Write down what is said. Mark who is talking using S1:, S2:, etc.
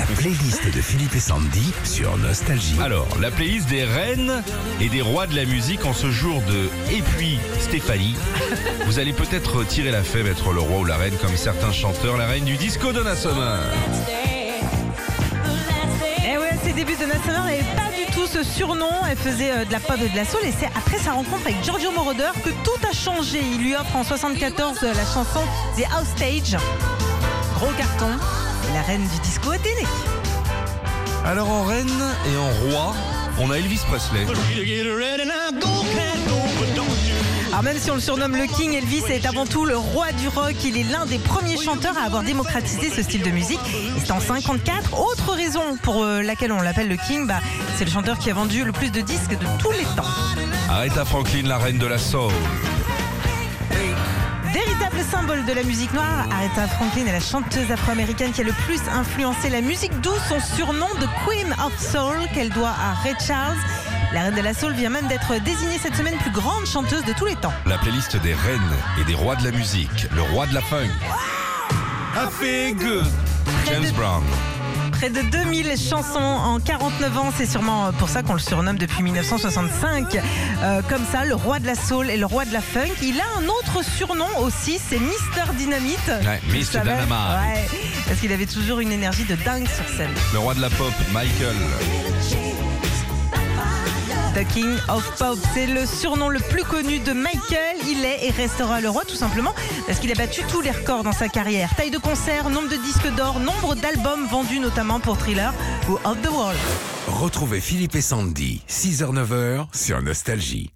S1: La playlist de Philippe et Sandy sur Nostalgie.
S2: Alors, la playlist des reines et des rois de la musique en ce jour de Et puis Stéphanie. Vous allez peut-être tirer la fève, être le roi ou la reine comme certains chanteurs, la reine du disco Donna Summer.
S3: Eh ouais, ses débuts de Summer n'avait pas du tout ce surnom. Elle faisait euh, de la pop et de la soul et c'est après sa rencontre avec Giorgio Moroder que tout a changé. Il lui offre en 74 euh, la chanson The House Stage. Gros carton. La reine du disco était née.
S2: Alors en reine et en roi, on a Elvis Presley.
S3: Alors même si on le surnomme le King, Elvis est avant tout le roi du rock. Il est l'un des premiers chanteurs à avoir démocratisé ce style de musique. Et c'est en 54. Autre raison pour euh, laquelle on l'appelle le King, bah, c'est le chanteur qui a vendu le plus de disques de tous les temps.
S2: Aretha Franklin, la reine de la soul.
S3: Véritable symbole de la musique noire, Aretha Franklin est la chanteuse afro-américaine qui a le plus influencé la musique, d'où son surnom de Queen of Soul qu'elle doit à Ray Charles. La reine de la soul vient même d'être désignée cette semaine plus grande chanteuse de tous les temps.
S2: La playlist des reines et des rois de la musique. Le roi de la funk. I feel good. James Brown.
S3: Près de 2000 chansons en 49 ans, c'est sûrement pour ça qu'on le surnomme depuis 1965. Euh, comme ça, le roi de la soul et le roi de la funk. Il a un autre surnom aussi, c'est Mister Dynamite.
S2: Ouais,
S3: savez
S2: Dynamite.
S3: Ouais, parce qu'il avait toujours une énergie de dingue sur scène.
S2: Le roi de la pop, Michael.
S3: The King of Pop, c'est le surnom le plus connu de Michael. Il est et restera le roi tout simplement parce qu'il a battu tous les records dans sa carrière. Taille de concert, nombre de disques d'or, nombre d'albums vendus notamment pour Thriller ou Off the Wall.
S1: Retrouvez Philippe et Sandy, 6h-9h sur Nostalgie.